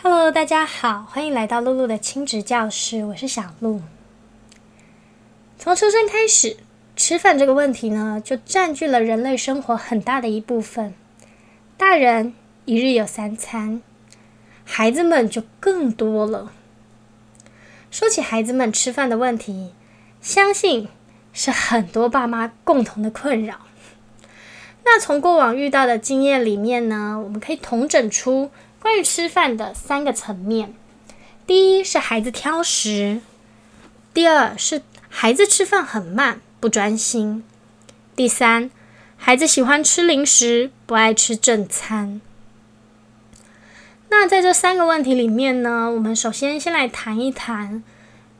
Hello，大家好，欢迎来到露露的亲子教室，我是小露。从出生开始，吃饭这个问题呢，就占据了人类生活很大的一部分。大人一日有三餐，孩子们就更多了。说起孩子们吃饭的问题，相信是很多爸妈共同的困扰。那从过往遇到的经验里面呢，我们可以统整出。关于吃饭的三个层面，第一是孩子挑食，第二是孩子吃饭很慢不专心，第三孩子喜欢吃零食不爱吃正餐。那在这三个问题里面呢，我们首先先来谈一谈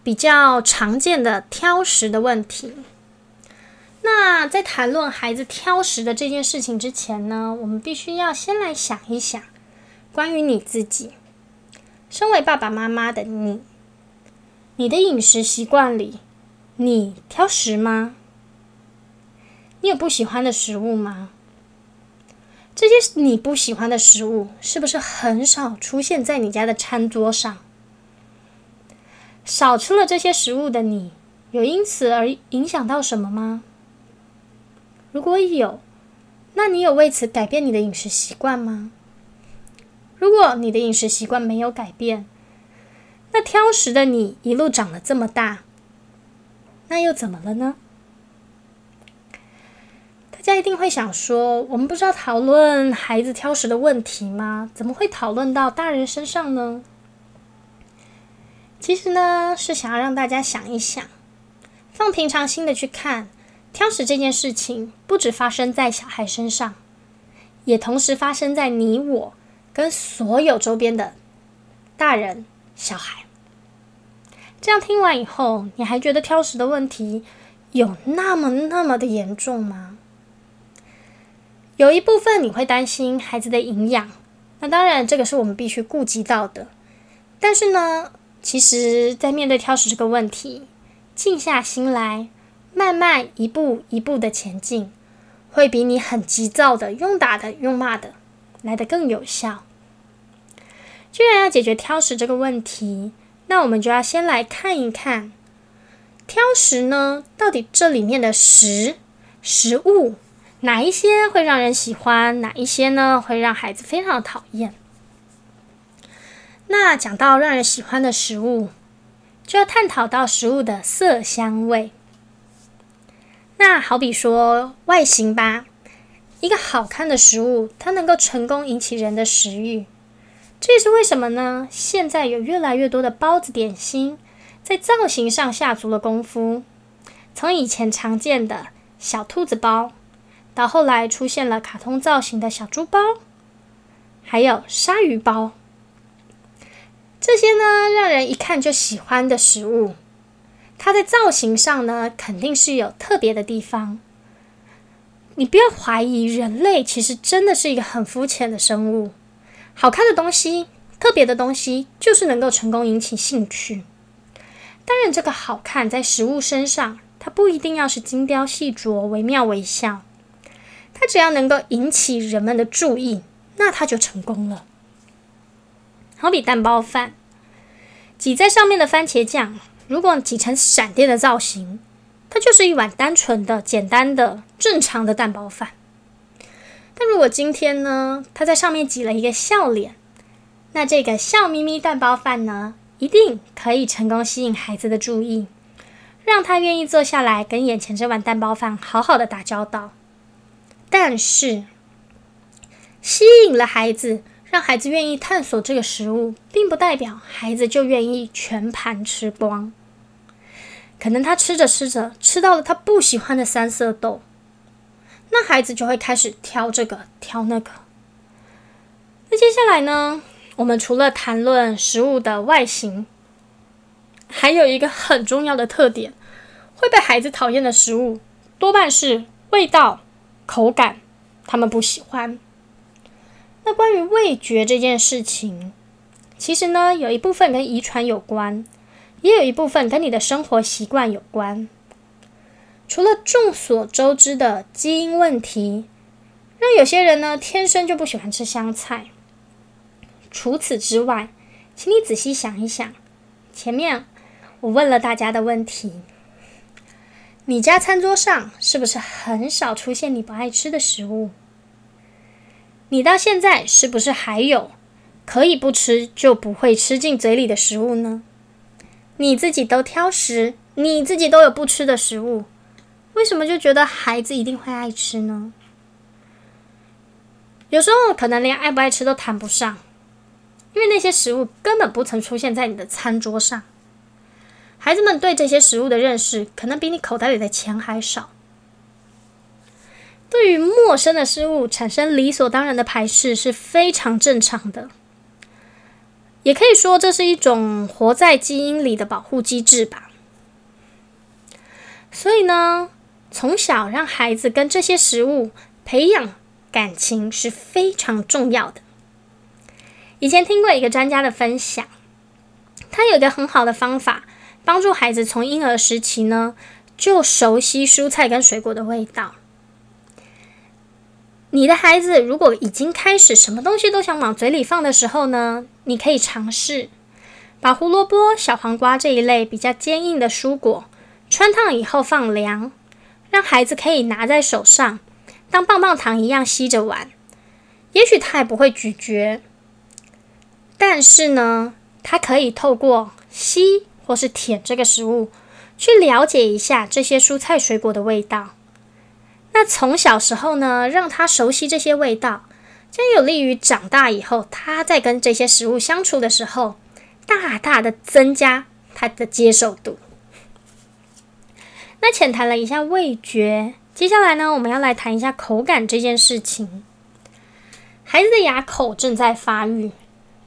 比较常见的挑食的问题。那在谈论孩子挑食的这件事情之前呢，我们必须要先来想一想。关于你自己，身为爸爸妈妈的你，你的饮食习惯里，你挑食吗？你有不喜欢的食物吗？这些你不喜欢的食物，是不是很少出现在你家的餐桌上？少吃了这些食物的你，有因此而影响到什么吗？如果有，那你有为此改变你的饮食习惯吗？如果你的饮食习惯没有改变，那挑食的你一路长了这么大，那又怎么了呢？大家一定会想说：我们不是要讨论孩子挑食的问题吗？怎么会讨论到大人身上呢？其实呢，是想要让大家想一想，放平常心的去看，挑食这件事情不止发生在小孩身上，也同时发生在你我。跟所有周边的大人、小孩，这样听完以后，你还觉得挑食的问题有那么那么的严重吗？有一部分你会担心孩子的营养，那当然这个是我们必须顾及到的。但是呢，其实，在面对挑食这个问题，静下心来，慢慢一步一步的前进，会比你很急躁的用打的、用骂的来的更有效。既然要解决挑食这个问题，那我们就要先来看一看挑食呢，到底这里面的食食物哪一些会让人喜欢，哪一些呢会让孩子非常讨厌？那讲到让人喜欢的食物，就要探讨到食物的色香味。那好比说外形吧，一个好看的食物，它能够成功引起人的食欲。这也是为什么呢？现在有越来越多的包子点心在造型上下足了功夫。从以前常见的小兔子包，到后来出现了卡通造型的小猪包，还有鲨鱼包，这些呢让人一看就喜欢的食物，它在造型上呢肯定是有特别的地方。你不要怀疑，人类其实真的是一个很肤浅的生物。好看的东西，特别的东西，就是能够成功引起兴趣。当然，这个好看在食物身上，它不一定要是精雕细琢、惟妙惟肖，它只要能够引起人们的注意，那它就成功了。好比蛋包饭，挤在上面的番茄酱，如果挤成闪电的造型，它就是一碗单纯的、简单的、正常的蛋包饭。但如果今天呢，他在上面挤了一个笑脸，那这个笑眯眯蛋包饭呢，一定可以成功吸引孩子的注意，让他愿意坐下来跟眼前这碗蛋包饭好好的打交道。但是，吸引了孩子，让孩子愿意探索这个食物，并不代表孩子就愿意全盘吃光。可能他吃着吃着，吃到了他不喜欢的三色豆。那孩子就会开始挑这个挑那个。那接下来呢？我们除了谈论食物的外形，还有一个很重要的特点，会被孩子讨厌的食物，多半是味道、口感，他们不喜欢。那关于味觉这件事情，其实呢，有一部分跟遗传有关，也有一部分跟你的生活习惯有关。除了众所周知的基因问题，让有些人呢天生就不喜欢吃香菜。除此之外，请你仔细想一想，前面我问了大家的问题：你家餐桌上是不是很少出现你不爱吃的食物？你到现在是不是还有可以不吃就不会吃进嘴里的食物呢？你自己都挑食，你自己都有不吃的食物，为什么就觉得孩子一定会爱吃呢？有时候可能连爱不爱吃都谈不上。因为那些食物根本不曾出现在你的餐桌上，孩子们对这些食物的认识可能比你口袋里的钱还少。对于陌生的事物产生理所当然的排斥是非常正常的，也可以说这是一种活在基因里的保护机制吧。所以呢，从小让孩子跟这些食物培养感情是非常重要的。以前听过一个专家的分享，他有一个很好的方法，帮助孩子从婴儿时期呢就熟悉蔬菜跟水果的味道。你的孩子如果已经开始什么东西都想往嘴里放的时候呢，你可以尝试把胡萝卜、小黄瓜这一类比较坚硬的蔬果穿烫以后放凉，让孩子可以拿在手上当棒棒糖一样吸着玩。也许他也不会咀嚼。但是呢，他可以透过吸或是舔这个食物，去了解一下这些蔬菜水果的味道。那从小时候呢，让他熟悉这些味道，将有利于长大以后他在跟这些食物相处的时候，大大的增加他的接受度。那浅谈了一下味觉，接下来呢，我们要来谈一下口感这件事情。孩子的牙口正在发育。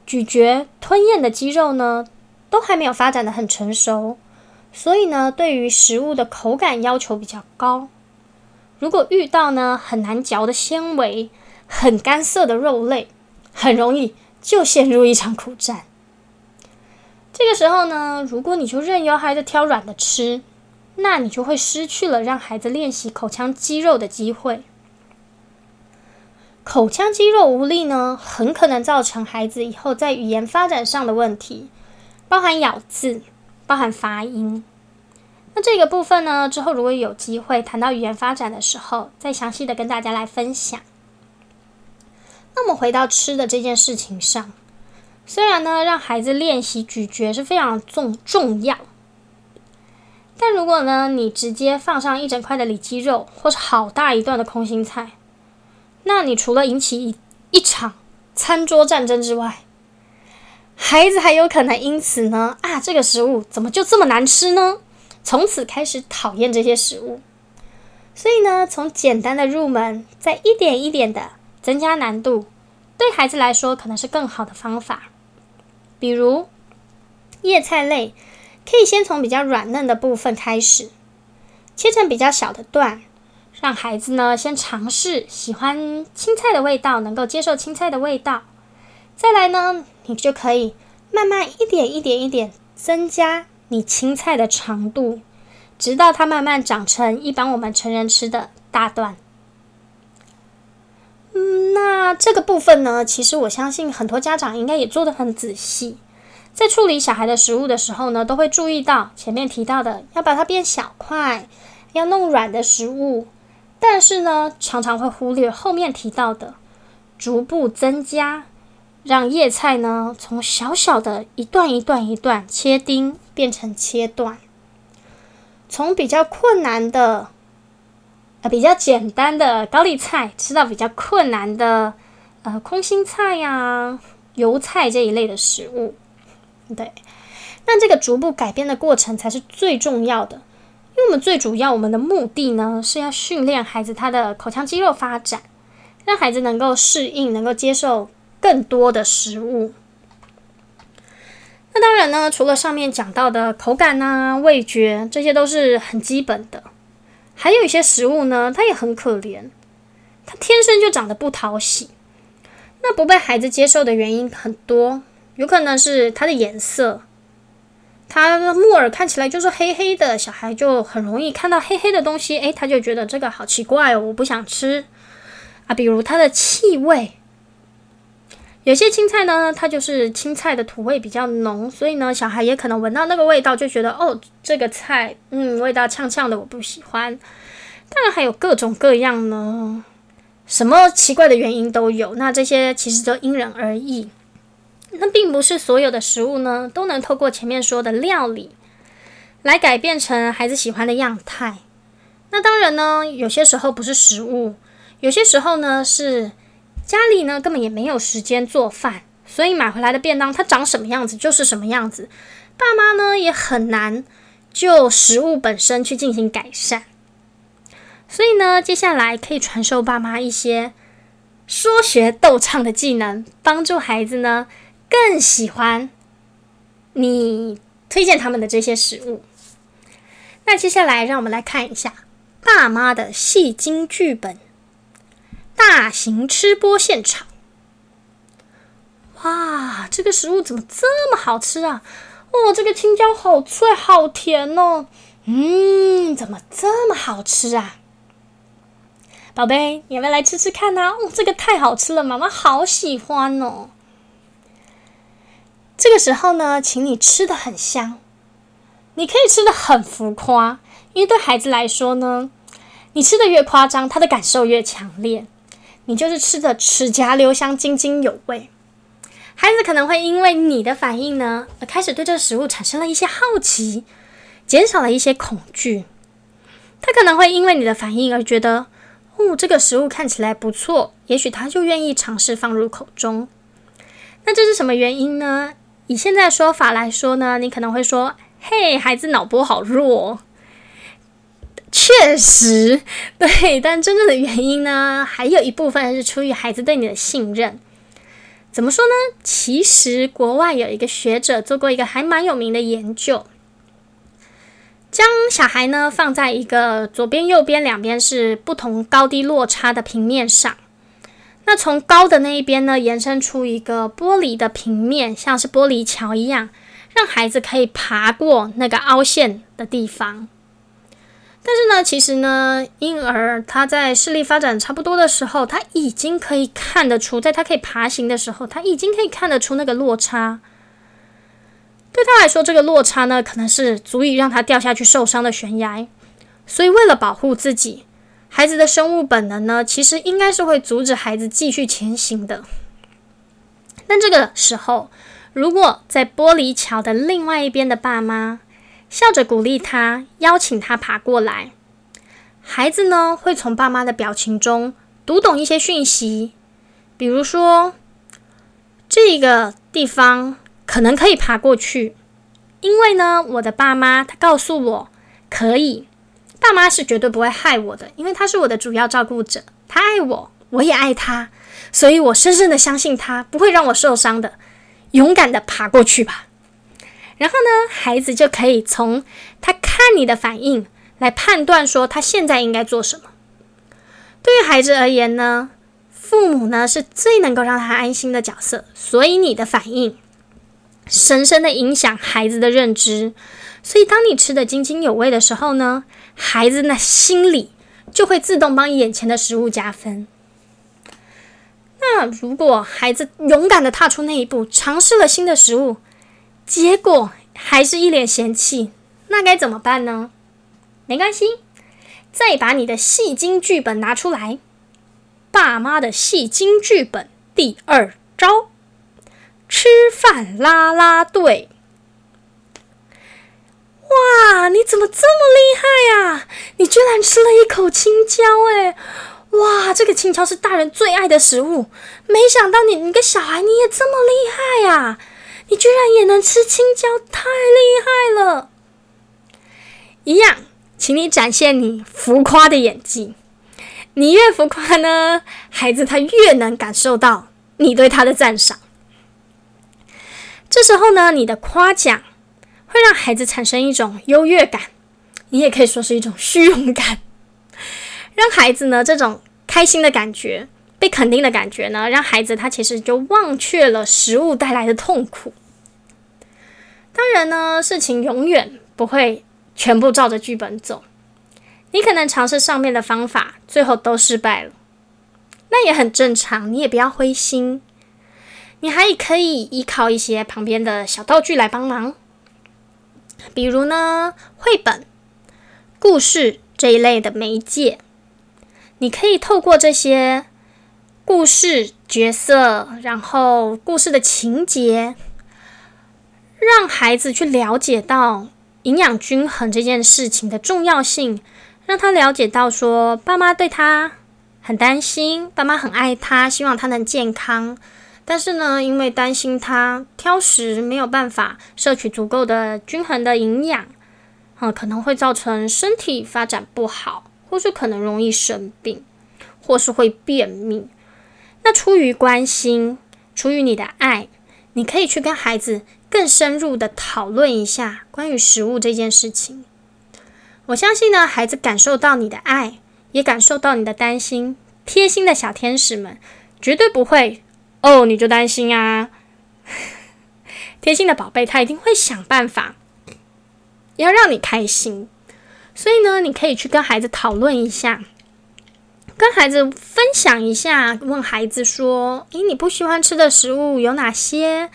咀嚼、吞咽的肌肉呢，都还没有发展的很成熟，所以呢，对于食物的口感要求比较高。如果遇到呢很难嚼的纤维、很干涩的肉类，很容易就陷入一场苦战。这个时候呢，如果你就任由孩子挑软的吃，那你就会失去了让孩子练习口腔肌肉的机会。口腔肌肉无力呢，很可能造成孩子以后在语言发展上的问题，包含咬字，包含发音。那这个部分呢，之后如果有机会谈到语言发展的时候，再详细的跟大家来分享。那我们回到吃的这件事情上，虽然呢，让孩子练习咀嚼是非常重重要，但如果呢，你直接放上一整块的里脊肉，或是好大一段的空心菜。那你除了引起一一场餐桌战争之外，孩子还有可能因此呢啊，这个食物怎么就这么难吃呢？从此开始讨厌这些食物。所以呢，从简单的入门，再一点一点的增加难度，对孩子来说可能是更好的方法。比如叶菜类，可以先从比较软嫩的部分开始，切成比较小的段。让孩子呢先尝试喜欢青菜的味道，能够接受青菜的味道。再来呢，你就可以慢慢一点一点一点增加你青菜的长度，直到它慢慢长成一般我们成人吃的大段。嗯，那这个部分呢，其实我相信很多家长应该也做得很仔细，在处理小孩的食物的时候呢，都会注意到前面提到的要把它变小块，要弄软的食物。但是呢，常常会忽略后面提到的逐步增加，让叶菜呢从小小的一段一段一段切丁变成切段，从比较困难的呃比较简单的高丽菜吃到比较困难的呃空心菜呀、油菜这一类的食物。对，但这个逐步改变的过程才是最重要的。因为我们最主要，我们的目的呢，是要训练孩子他的口腔肌肉发展，让孩子能够适应，能够接受更多的食物。那当然呢，除了上面讲到的口感啊、味觉，这些都是很基本的。还有一些食物呢，它也很可怜，它天生就长得不讨喜。那不被孩子接受的原因很多，有可能是它的颜色。它的木耳看起来就是黑黑的，小孩就很容易看到黑黑的东西，诶，他就觉得这个好奇怪哦，我不想吃啊。比如它的气味，有些青菜呢，它就是青菜的土味比较浓，所以呢，小孩也可能闻到那个味道就觉得哦，这个菜嗯味道呛呛的，我不喜欢。当然还有各种各样呢，什么奇怪的原因都有。那这些其实都因人而异。那并不是所有的食物呢都能透过前面说的料理来改变成孩子喜欢的样态。那当然呢，有些时候不是食物，有些时候呢是。家里呢根本也没有时间做饭，所以买回来的便当它长什么样子就是什么样子。爸妈呢也很难就食物本身去进行改善。所以呢，接下来可以传授爸妈一些说学逗唱的技能，帮助孩子呢更喜欢你推荐他们的这些食物。那接下来让我们来看一下爸妈的戏精剧本。大型吃播现场，哇，这个食物怎么这么好吃啊？哦，这个青椒好脆，好甜哦。嗯，怎么这么好吃啊？宝贝，你要不要来吃吃看呢？哦，这个太好吃了，妈妈好喜欢哦。这个时候呢，请你吃的很香，你可以吃的很浮夸，因为对孩子来说呢，你吃的越夸张，他的感受越强烈。你就是吃的齿颊留香、津津有味，孩子可能会因为你的反应呢，而开始对这个食物产生了一些好奇，减少了一些恐惧。他可能会因为你的反应而觉得，哦，这个食物看起来不错，也许他就愿意尝试放入口中。那这是什么原因呢？以现在说法来说呢，你可能会说，嘿，孩子脑波好弱。确实，对，但真正的原因呢，还有一部分是出于孩子对你的信任。怎么说呢？其实国外有一个学者做过一个还蛮有名的研究，将小孩呢放在一个左边、右边两边是不同高低落差的平面上，那从高的那一边呢延伸出一个玻璃的平面，像是玻璃桥一样，让孩子可以爬过那个凹陷的地方。但是呢，其实呢，婴儿他在视力发展差不多的时候，他已经可以看得出，在他可以爬行的时候，他已经可以看得出那个落差。对他来说，这个落差呢，可能是足以让他掉下去受伤的悬崖。所以，为了保护自己，孩子的生物本能呢，其实应该是会阻止孩子继续前行的。但这个时候，如果在玻璃桥的另外一边的爸妈，笑着鼓励他，邀请他爬过来。孩子呢，会从爸妈的表情中读懂一些讯息，比如说这个地方可能可以爬过去，因为呢，我的爸妈他告诉我可以。爸妈是绝对不会害我的，因为他是我的主要照顾者，他爱我，我也爱他，所以我深深的相信他不会让我受伤的。勇敢的爬过去吧。然后呢，孩子就可以从他看你的反应来判断说他现在应该做什么。对于孩子而言呢，父母呢是最能够让他安心的角色，所以你的反应深深的影响孩子的认知。所以当你吃的津津有味的时候呢，孩子那心里就会自动帮眼前的食物加分。那如果孩子勇敢的踏出那一步，尝试了新的食物，结果还是一脸嫌弃，那该怎么办呢？没关系，再把你的戏精剧本拿出来。爸妈的戏精剧本第二招：吃饭啦啦队。哇，你怎么这么厉害呀？你居然吃了一口青椒！哎，哇，这个青椒是大人最爱的食物。没想到你，你个小孩，你也这么厉害呀！你居然也能吃青椒，太厉害了！一样，请你展现你浮夸的演技。你越浮夸呢，孩子他越能感受到你对他的赞赏。这时候呢，你的夸奖会让孩子产生一种优越感，你也可以说是一种虚荣感。让孩子呢，这种开心的感觉、被肯定的感觉呢，让孩子他其实就忘却了食物带来的痛苦。当然呢，事情永远不会全部照着剧本走。你可能尝试上面的方法，最后都失败了，那也很正常，你也不要灰心。你还可以依靠一些旁边的小道具来帮忙，比如呢，绘本、故事这一类的媒介，你可以透过这些故事角色，然后故事的情节，让孩子去了解到营养均衡这件事情的重要性，让他了解到说，爸妈对他很担心，爸妈很爱他，希望他能健康。但是呢，因为担心他挑食，没有办法摄取足够的均衡的营养，啊，可能会造成身体发展不好，或是可能容易生病，或是会便秘。那出于关心，出于你的爱，你可以去跟孩子更深入的讨论一下关于食物这件事情。我相信呢，孩子感受到你的爱，也感受到你的担心，贴心的小天使们绝对不会。哦，你就担心啊？贴心的宝贝，他一定会想办法要让你开心。所以呢，你可以去跟孩子讨论一下，跟孩子分享一下，问孩子说：“诶，你不喜欢吃的食物有哪些？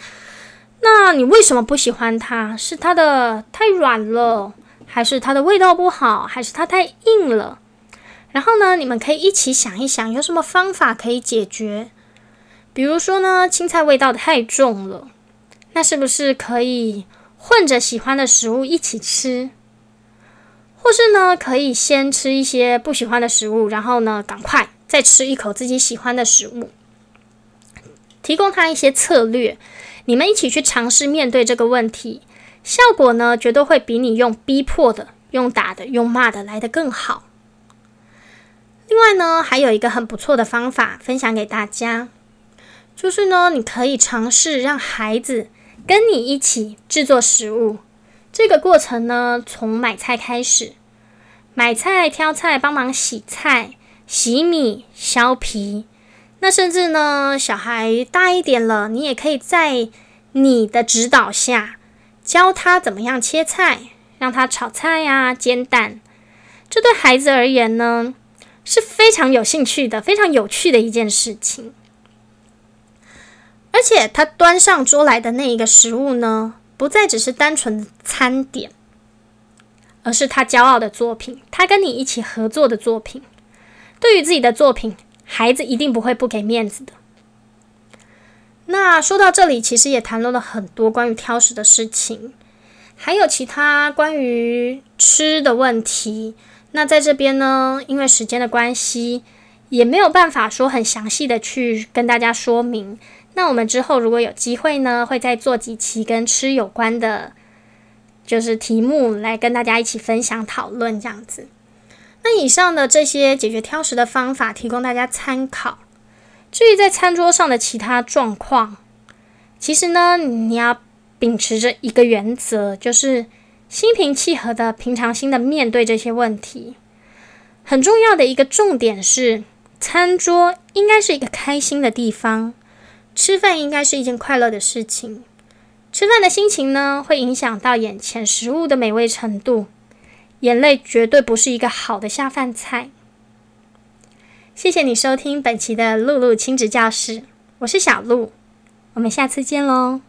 那你为什么不喜欢它？是它的太软了，还是它的味道不好，还是它太硬了？”然后呢，你们可以一起想一想，有什么方法可以解决。比如说呢，青菜味道太重了，那是不是可以混着喜欢的食物一起吃？或是呢，可以先吃一些不喜欢的食物，然后呢，赶快再吃一口自己喜欢的食物？提供他一些策略，你们一起去尝试面对这个问题，效果呢，绝对会比你用逼迫的、用打的、用骂的来得更好。另外呢，还有一个很不错的方法分享给大家。就是呢，你可以尝试让孩子跟你一起制作食物。这个过程呢，从买菜开始，买菜、挑菜、帮忙洗菜、洗米、削皮。那甚至呢，小孩大一点了，你也可以在你的指导下教他怎么样切菜，让他炒菜呀、煎蛋。这对孩子而言呢，是非常有兴趣的、非常有趣的一件事情。而且他端上桌来的那一个食物呢，不再只是单纯的餐点，而是他骄傲的作品，他跟你一起合作的作品。对于自己的作品，孩子一定不会不给面子的。那说到这里，其实也谈论了很多关于挑食的事情，还有其他关于吃的问题。那在这边呢，因为时间的关系，也没有办法说很详细的去跟大家说明。那我们之后如果有机会呢，会再做几期跟吃有关的，就是题目来跟大家一起分享讨论这样子。那以上的这些解决挑食的方法，提供大家参考。至于在餐桌上的其他状况，其实呢，你要秉持着一个原则，就是心平气和的、平常心的面对这些问题。很重要的一个重点是，餐桌应该是一个开心的地方。吃饭应该是一件快乐的事情。吃饭的心情呢，会影响到眼前食物的美味程度。眼泪绝对不是一个好的下饭菜。谢谢你收听本期的露露亲子教室，我是小露，我们下次见喽。